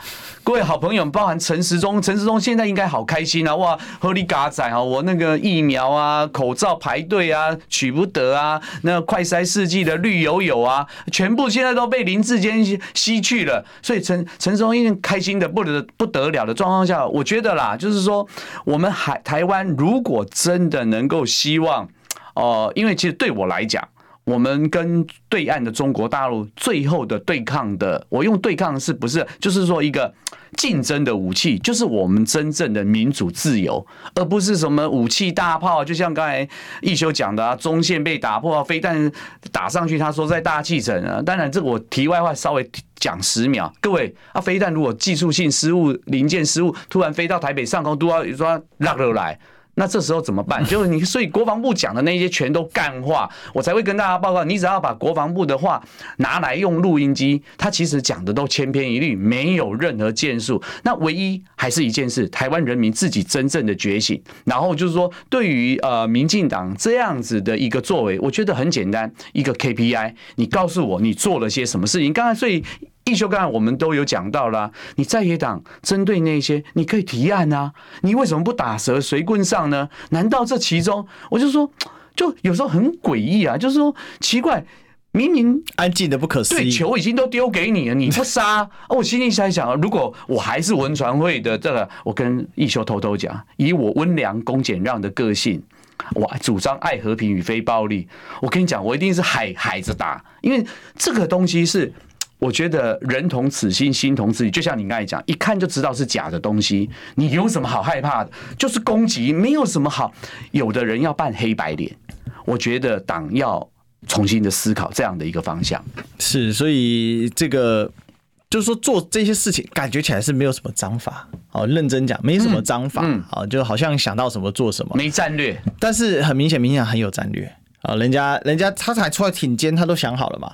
各位好朋友，包含陈时中，陈时中现在应该好开心啊！哇，合理嘎仔啊，我那个疫苗啊、口罩排队啊，取不得啊，那快筛试剂的绿油油啊，全部现在都被林志坚吸去了，所以陈陈时中因为开心的不得不得了的状况下，我觉得啦，就是说。我们海台湾如果真的能够希望，哦、因为其实对我来讲。我们跟对岸的中国大陆最后的对抗的，我用对抗是不是就是说一个竞争的武器，就是我们真正的民主自由，而不是什么武器大炮。就像刚才义修讲的啊，中线被打破，飞弹打上去，他说在大气层啊。当然，这个我题外话稍微讲十秒，各位啊，飞弹如果技术性失误、零件失误，突然飞到台北上空，都要说落下来。那这时候怎么办？就是你，所以国防部讲的那些全都干话，我才会跟大家报告。你只要把国防部的话拿来用录音机，他其实讲的都千篇一律，没有任何建树。那唯一还是一件事，台湾人民自己真正的觉醒。然后就是说，对于呃民进党这样子的一个作为，我觉得很简单，一个 KPI，你告诉我你做了些什么事情。刚才所以。义修刚才我们都有讲到了，你在野党针对那些，你可以提案啊，你为什么不打蛇随棍上呢？难道这其中，我就说，就有时候很诡异啊，就是说奇怪，明明安静的不可思议，对，球已经都丢给你了，你不杀，我心里在想，如果我还是文传会的这个，我跟一修偷偷讲，以我温良恭俭让的个性，我主张爱和平与非暴力，我跟你讲，我一定是海海着打，因为这个东西是。我觉得人同此心，心同此理，就像你刚才讲，一看就知道是假的东西，你有什么好害怕的？就是攻击，没有什么好。有的人要扮黑白脸，我觉得党要重新的思考这样的一个方向。是，所以这个就是说做这些事情，感觉起来是没有什么章法。好，认真讲，没什么章法。嗯，好，就好像想到什么做什么，没战略。但是很明显，明显很有战略啊！人家人家他才出来挺肩，他都想好了嘛。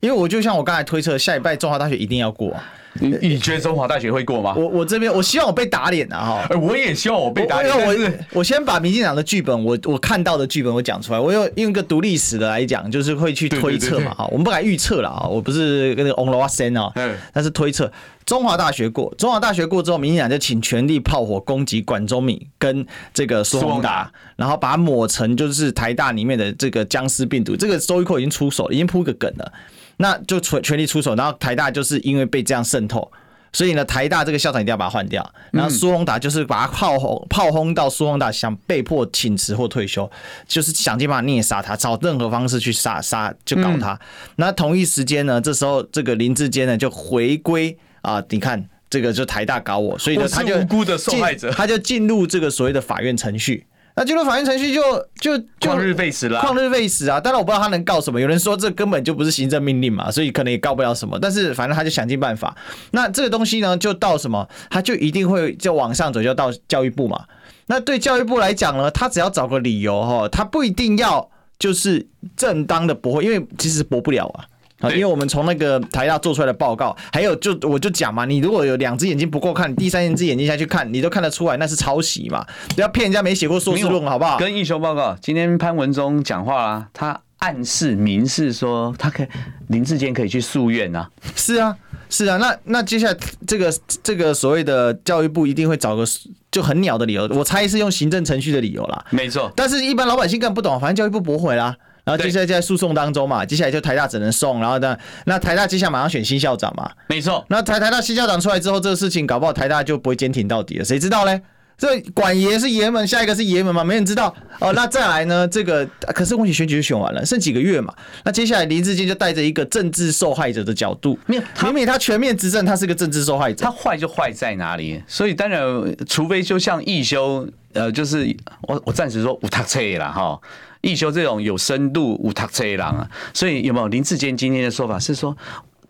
因为我就像我刚才推测，下礼拜中华大学一定要过。你你觉得中华大学会过吗？我我这边我希望我被打脸啊哈！我也希望我被打脸。我我我先把民进党的剧本，我我看到的剧本我讲出来。我用用一个读历史的来讲，就是会去推测嘛哈。我们不敢预测了啊，我不是跟那个 On 罗瓦森哦，但是推测中华大学过，中华大学过之后，民进党就请全力炮火攻击管中闵跟这个苏宏达，然后把它抹成就是台大里面的这个僵尸病毒。这个周玉蔻已经出手，已经铺个梗了。那就全全力出手，然后台大就是因为被这样渗透，所以呢，台大这个校长一定要把它换掉。然后苏宏达就是把他炮轰炮轰到苏宏达想被迫请辞或退休，就是想尽办法虐杀他，找任何方式去杀杀就搞他。那同一时间呢，这时候这个林志坚呢就回归啊，你看这个就台大搞我，所以呢他就无辜的受害者，他就进入这个所谓的法院程序。那进入法院程序就就就旷日费时了，旷日费时啊！当然我不知道他能告什么，有人说这根本就不是行政命令嘛，所以可能也告不了什么。但是反正他就想尽办法。那这个东西呢，就到什么，他就一定会就往上走，就到教育部嘛。那对教育部来讲呢，他只要找个理由哈，他不一定要就是正当的驳回，因为其实驳不了啊。啊，因为我们从那个台大做出来的报告，还有就我就讲嘛，你如果有两只眼睛不够看，第三只眼睛下去看，你都看得出来那是抄袭嘛，不要骗人家没写过硕士论文好不好？跟义修报告，今天潘文忠讲话啦，他暗示明示说他可以林志坚可以去诉愿啊。是啊，是啊，那那接下来这个这个所谓的教育部一定会找个就很鸟的理由，我猜是用行政程序的理由啦。没错，但是一般老百姓根本不懂，反正教育部驳回啦。然后接下来在诉讼当中嘛，接下来就台大只能送，然后呢，那台大接下来马上选新校长嘛，没错。那台台大新校长出来之后，这个事情搞不好台大就不会坚挺到底了，谁知道嘞？这管爷是爷们，下一个是爷们嘛，没人知道哦。那再来呢？这个可是问题选举就选完了，剩几个月嘛。那接下来林志坚就带着一个政治受害者的角度，没有，明明他全面执政，他是个政治受害者。他坏就坏在哪里？所以当然，除非就像义修，呃，就是我我暂时说无他车了哈。一修这种有深度无读册的人啊，所以有没有林志坚今天的说法是说，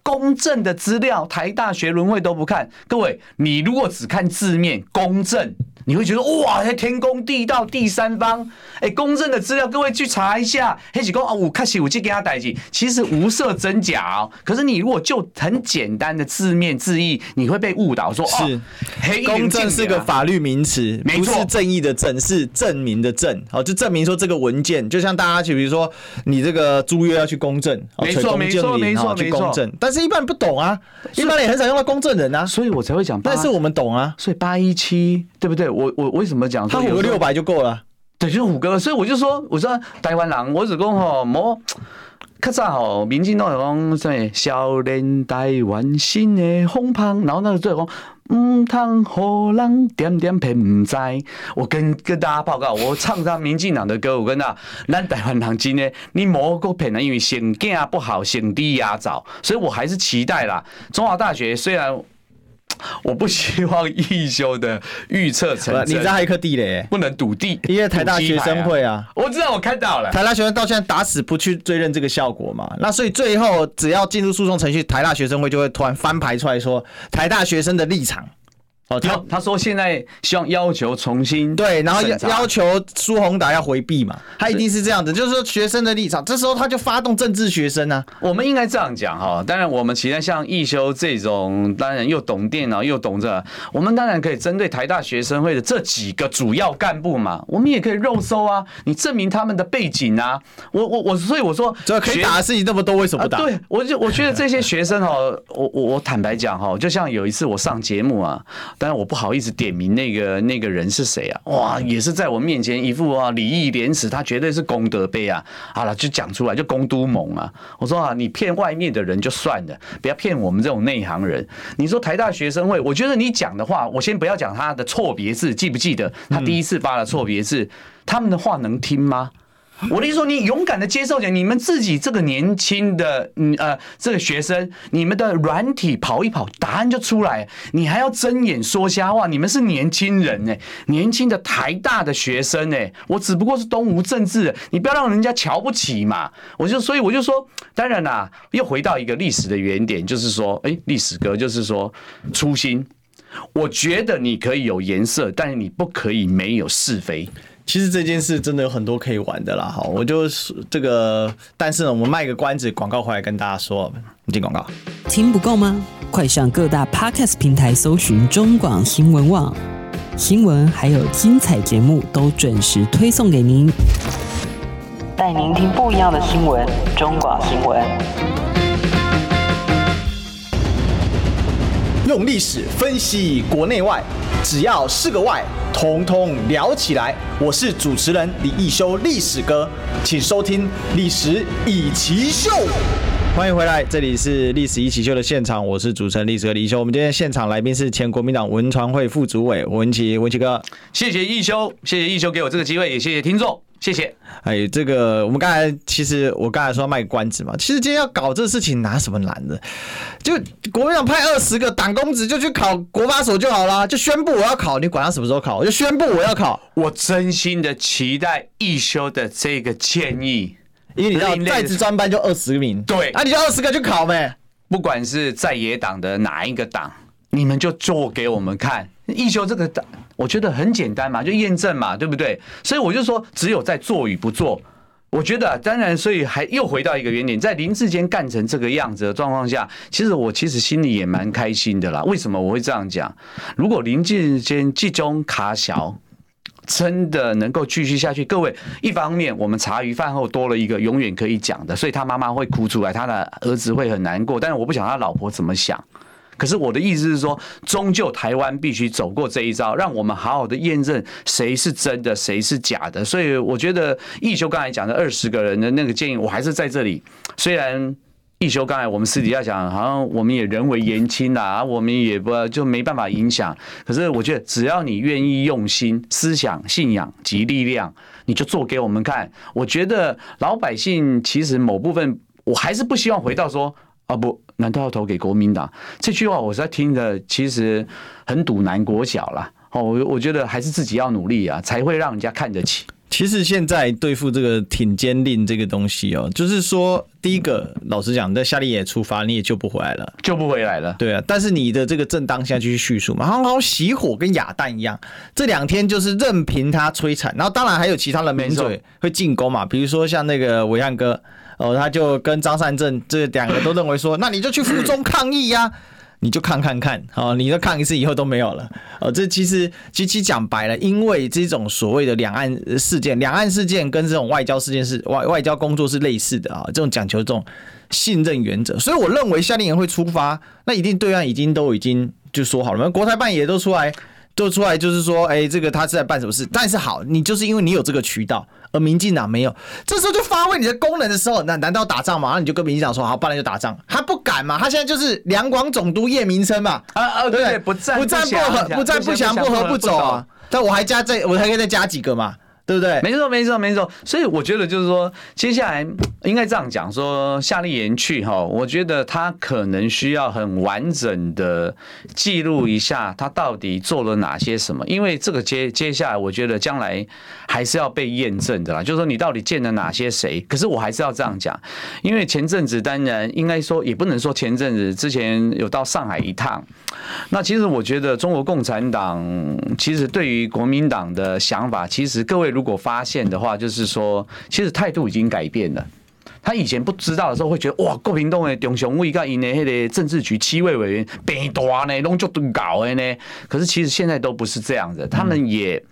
公正的资料台大学轮会都不看？各位，你如果只看字面公正。你会觉得哇，天公地道第三方，哎、欸，公正的资料，各位去查一下。黑起公啊，我开始我去给他逮起，其实无色真假哦。可是你如果就很简单的字面字义，你会被误导说是、哦、黑公正是个法律名词，没错，不是正义的正，是证明的证。好，就证明说这个文件，就像大家去，比如说你这个租约要去公证，没错没错没错去公证。但是一般人不懂啊，一般人也很少用到公证人啊，所以我才会讲。但是我们懂啊，所以八一七对不对？我我为什么讲？他五个六百就够了，对，就是五个。所以我就说，我说台湾人，我只讲吼，莫较早吼，民进党有讲什么少年台湾新的风胖，然后那个最后讲唔通互人点点偏唔知。我跟跟大家报告，我唱唱民进党的歌，我跟他咱台湾人真的，你莫个骗人，因为成绩不好，成低压早，所以我还是期待啦。中华大学虽然。我不希望一休的预测成真，你知道还有一颗地雷，不能赌地，因为台大学生会啊，我知道我看到了，台大学生到现在打死不去追认这个效果嘛，那所以最后只要进入诉讼程序，台大学生会就会突然翻牌出来说台大学生的立场。哦，他他说现在希望要求重新对，然后要要求苏宏达要回避嘛，他一定是这样子，就是说学生的立场，这时候他就发动政治学生啊。我们应该这样讲哈，当然我们期待像易修这种，当然又懂电脑又懂这，我们当然可以针对台大学生会的这几个主要干部嘛，我们也可以肉搜啊，你证明他们的背景啊。我我我，所以我说，这可以打的事情那么多，为什么不打？对，我就我觉得这些学生哈，我我我坦白讲哈，就像有一次我上节目啊。当然我不好意思点名那个那个人是谁啊？哇，也是在我面前一副啊礼义廉耻，他绝对是功德碑啊！好了，就讲出来就公都盟啊！我说啊，你骗外面的人就算了，不要骗我们这种内行人。你说台大学生会，我觉得你讲的话，我先不要讲他的错别字，记不记得他第一次发了错别字？他们的话能听吗？我的意思说，你勇敢的接受点，你们自己这个年轻的，嗯呃，这个学生，你们的软体跑一跑，答案就出来，你还要睁眼说瞎话？你们是年轻人哎，年轻的台大的学生哎，我只不过是东吴政治，你不要让人家瞧不起嘛。我就所以我就说，当然啦，又回到一个历史的原点，就是说，哎，历史哥就是说初心。我觉得你可以有颜色，但是你不可以没有是非。其实这件事真的有很多可以玩的啦，哈，我就是这个，但是呢，我们卖个关子，广告回来跟大家说，进广告。听不够吗？快上各大 Podcast 平台搜寻中广新闻网，新闻还有精彩节目都准时推送给您，带您听不一样的新闻，中广新闻。用历史分析国内外，只要是个“外”。通通聊起来！我是主持人李一修，历史哥，请收听《历史以奇秀》。欢迎回来，这里是《历史一起秀》的现场，我是主持人历史哥李义修。我们今天现场来宾是前国民党文传会副主委文琪，文琪哥。谢谢一修，谢谢一修给我这个机会，也谢谢听众。谢谢。哎，这个我们刚才其实我刚才说卖关子嘛，其实今天要搞这个事情拿什么难的？就国民党派二十个党公子就去考国法所就好了，就宣布我要考，你管他什么时候考，我就宣布我要考。我真心的期待一修的这个建议，因为你知道在职专班就二十名，对，啊，你就二十个去考呗，不管是在野党的哪一个党，你们就做给我们看。一修这个。我觉得很简单嘛，就验证嘛，对不对？所以我就说，只有在做与不做。我觉得，当然，所以还又回到一个原点，在林志坚干成这个样子的状况下，其实我其实心里也蛮开心的啦。为什么我会这样讲？如果林志坚集中卡小，真的能够继续下去，各位，一方面我们茶余饭后多了一个永远可以讲的，所以他妈妈会哭出来，他的儿子会很难过，但是我不晓得他老婆怎么想。可是我的意思是说，终究台湾必须走过这一招，让我们好好的验证谁是真的，谁是假的。所以我觉得义修刚才讲的二十个人的那个建议，我还是在这里。虽然义修刚才我们私底下讲，好像我们也人为言轻啦，我们也不就没办法影响。可是我觉得，只要你愿意用心、思想、信仰及力量，你就做给我们看。我觉得老百姓其实某部分，我还是不希望回到说。啊不，难道要投给国民党？这句话我在听的，其实很堵南国小啦。哦，我我觉得还是自己要努力啊，才会让人家看得起。其实现在对付这个挺监令这个东西哦，就是说，第一个，老实讲，在夏立言出发，你也救不回来了，救不回来了。对啊，但是你的这个正当下去叙述嘛，好好熄火跟哑弹一样，这两天就是任凭他摧残，然后当然还有其他的名嘴会进攻嘛，比如说像那个维汉哥。哦，他就跟张善政这两个都认为说，那你就去附中抗议呀，你就看看看，好，你就抗一次以后都没有了。哦，这其实其实讲白了，因为这种所谓的两岸事件，两岸事件跟这种外交事件是外外交工作是类似的啊，这种讲求这种信任原则，所以我认为夏令营会出发，那一定对岸已经都已经就说好了，那国台办也都出来都出来，就是说，哎，这个他是在办什么事？但是好，你就是因为你有这个渠道。而民进党没有。这时候就发挥你的功能的时候，那难道打仗吗？然后你就跟民进党说好，不然就打仗。他不敢嘛，他现在就是两广总督叶明琛嘛，啊啊，对，不战不战不和，不战不降，不和不走啊。但我还加这，我还可以再加几个嘛。对不对？没错，没错，没错。所以我觉得就是说，接下来应该这样讲说，夏立言去哈，我觉得他可能需要很完整的记录一下他到底做了哪些什么，因为这个接接下来，我觉得将来还是要被验证的啦。就是说，你到底见了哪些谁？可是我还是要这样讲，因为前阵子当然应该说，也不能说前阵子之前有到上海一趟。那其实我觉得中国共产党其实对于国民党的想法，其实各位如如果发现的话，就是说，其实态度已经改变了。他以前不知道的时候，会觉得哇，郭平东的中常委跟因的那个政治局七位委员变大呢，拢就都搞的呢。可是其实现在都不是这样子，他们也。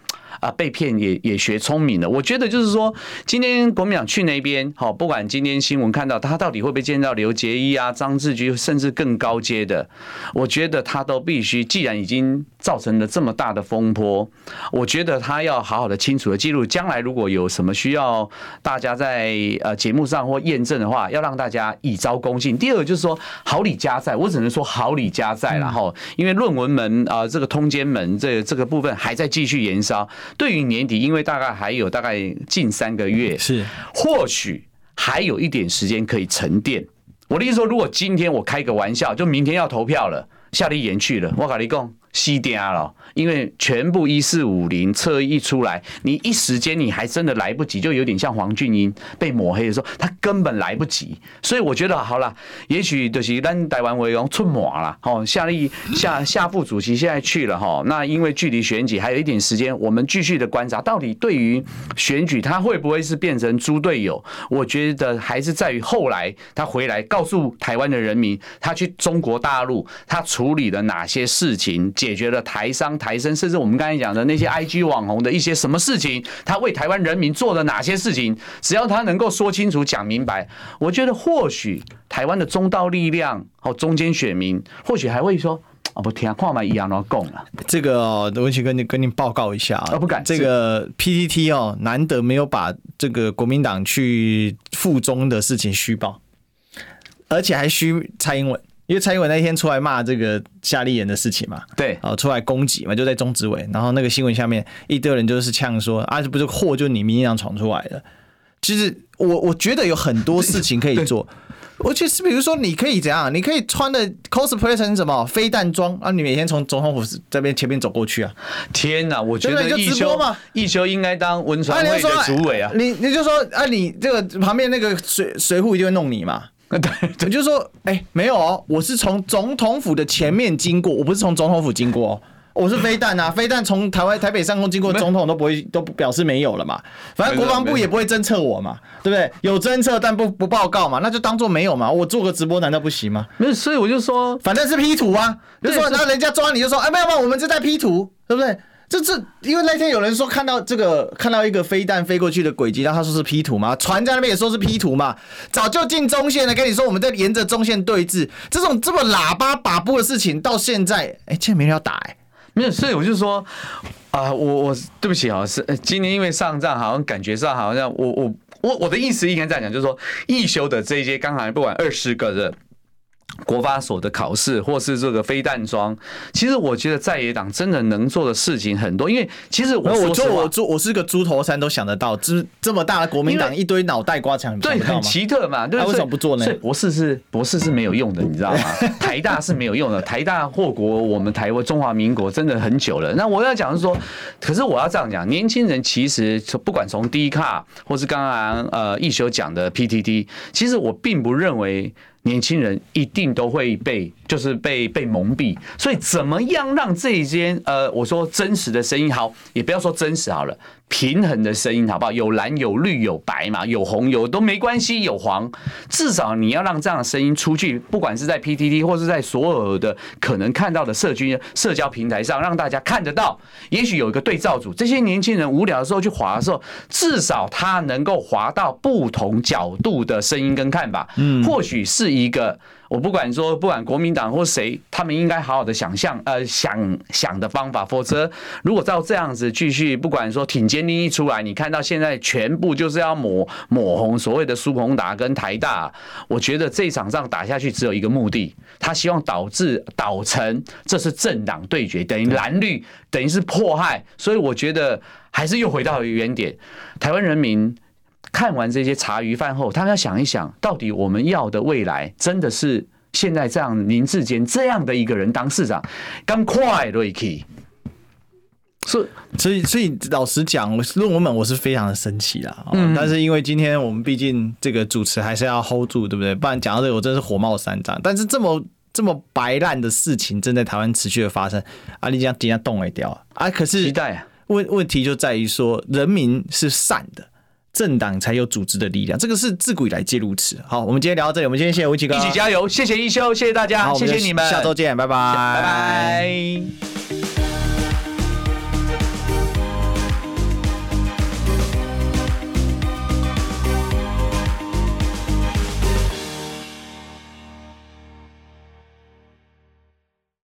啊，被骗也也学聪明了。我觉得就是说，今天国民党去那边，好，不管今天新闻看到他到底会不会见到刘杰一啊、张志军，甚至更高阶的，我觉得他都必须。既然已经造成了这么大的风波，我觉得他要好好的、清楚的记录。将来如果有什么需要大家在呃节目上或验证的话，要让大家以招公信。第二个就是说，好礼加在，我只能说好礼加在，然后因为论文门啊，这个通奸门这这个部分还在继续延烧。对于年底，因为大概还有大概近三个月，是或许还有一点时间可以沉淀。我的意思说，如果今天我开个玩笑，就明天要投票了，夏立言去了，我跟你讲。西嗲了，因为全部一四五零侧翼出来，你一时间你还真的来不及，就有点像黄俊英被抹黑的时候，他根本来不及。所以我觉得好了，也许就是咱台湾委员出马了，哦，夏立夏夏副主席现在去了哈，那因为距离选举还有一点时间，我们继续的观察，到底对于选举他会不会是变成猪队友？我觉得还是在于后来他回来告诉台湾的人民，他去中国大陆他处理了哪些事情。解决了台商、台生，甚至我们刚才讲的那些 IG 网红的一些什么事情，他为台湾人民做了哪些事情？只要他能够说清楚、讲明白，我觉得或许台湾的中道力量和中间选民，或许还会说：“哦，不听，话嘛一样都供了。”这个哦，我去跟你跟您报告一下啊，不敢。这个 PTT 哦，难得没有把这个国民党去附中的事情虚报，而且还虚蔡英文。因为蔡英文那天出来骂这个夏立言的事情嘛，对，哦，出来攻击嘛，就在中执委，然后那个新闻下面一堆人就是呛说啊，这不是祸就你民进党闯出来的。其实我我觉得有很多事情可以做，我觉得是比如说你可以怎样，你可以穿的 cosplay 成什么飞弹装啊，你每天从总统府这边前面走过去啊。天哪，我觉得一休嘛，一休应该当文传会的主委啊。你你就说啊，你这个旁边那个随随扈一定会弄你嘛。对，我就说，哎、欸，没有哦，我是从总统府的前面经过，我不是从总统府经过哦，我是飞弹啊，飞弹从台湾台北上空经过，总统都不会都表示没有了嘛，反正国防部也不会侦测我嘛，对不对？有侦测但不不报告嘛，那就当做没有嘛，我做个直播难道不行吗？没有，所以我就说，反正是 P 图啊，就说然后人家抓你就说，哎，没有没有，我们是在 P 图，对不对？这这，因为那天有人说看到这个，看到一个飞弹飞过去的轨迹，然后他说是 P 图嘛，船在那边也说是 P 图嘛，早就进中线了，跟你说我们在沿着中线对峙，这种这么喇叭把布的事情，到现在，哎，竟然没人要打，哎，没有，所以我就说，啊、我我对不起啊，是今年因为上仗，好像感觉上好像我我我我的意思应该这样讲，就是说，一休的这些刚才不管二十个人。国发所的考试，或是这个飞弹装，其实我觉得在野党真的能做的事情很多。因为其实我我做我做我是个猪头山都想得到，这这么大的国民党一堆脑袋瓜强，对，很奇特嘛。对，为什么不做呢？博士是博士是没有用的，你知道吗？台大是没有用的，台大祸国我们台湾中华民国真的很久了。那我要讲是说，可是我要这样讲，年轻人其实不管从 D 卡或是刚刚呃一休讲的 PTT，其实我并不认为。年轻人一定都会被，就是被被蒙蔽，所以怎么样让这一间呃，我说真实的声音好，也不要说真实好了。平衡的声音好不好？有蓝有绿有白嘛，有红有都没关系，有黄，至少你要让这样的声音出去，不管是在 PTT 或是在所有的可能看到的社区社交平台上，让大家看得到。也许有一个对照组，这些年轻人无聊的时候去滑的时候，至少他能够滑到不同角度的声音跟看法。嗯，或许是一个。我不管说，不管国民党或谁，他们应该好好的想象，呃，想想的方法。否则，如果照这样子继续，不管说挺监令一出来，你看到现在全部就是要抹抹红所谓的苏宏达跟台大，我觉得这场仗打下去只有一个目的，他希望导致导成这是政党对决，等于蓝绿等于是迫害。所以我觉得还是又回到原点，台湾人民。看完这些茶余饭后，他们要想一想，到底我们要的未来真的是现在这样林志坚这样的一个人当市长，刚快瑞奇。所以，所以，所以老实讲，论文本我是非常的生气啦。嗯，但是因为今天我们毕竟这个主持还是要 hold 住，对不对？不然讲到这个，我真是火冒三丈。但是这么这么白烂的事情正在台湾持续的发生，啊，你这样底下动没掉啊？可是，期待问问题就在于说，人民是善的。政党才有组织的力量，这个是自古以来皆如此。好，我们今天聊到这里，我们今天谢谢吴奇哥，一起加油，谢谢一休，谢谢大家，谢谢你们，下周见，拜拜，拜拜。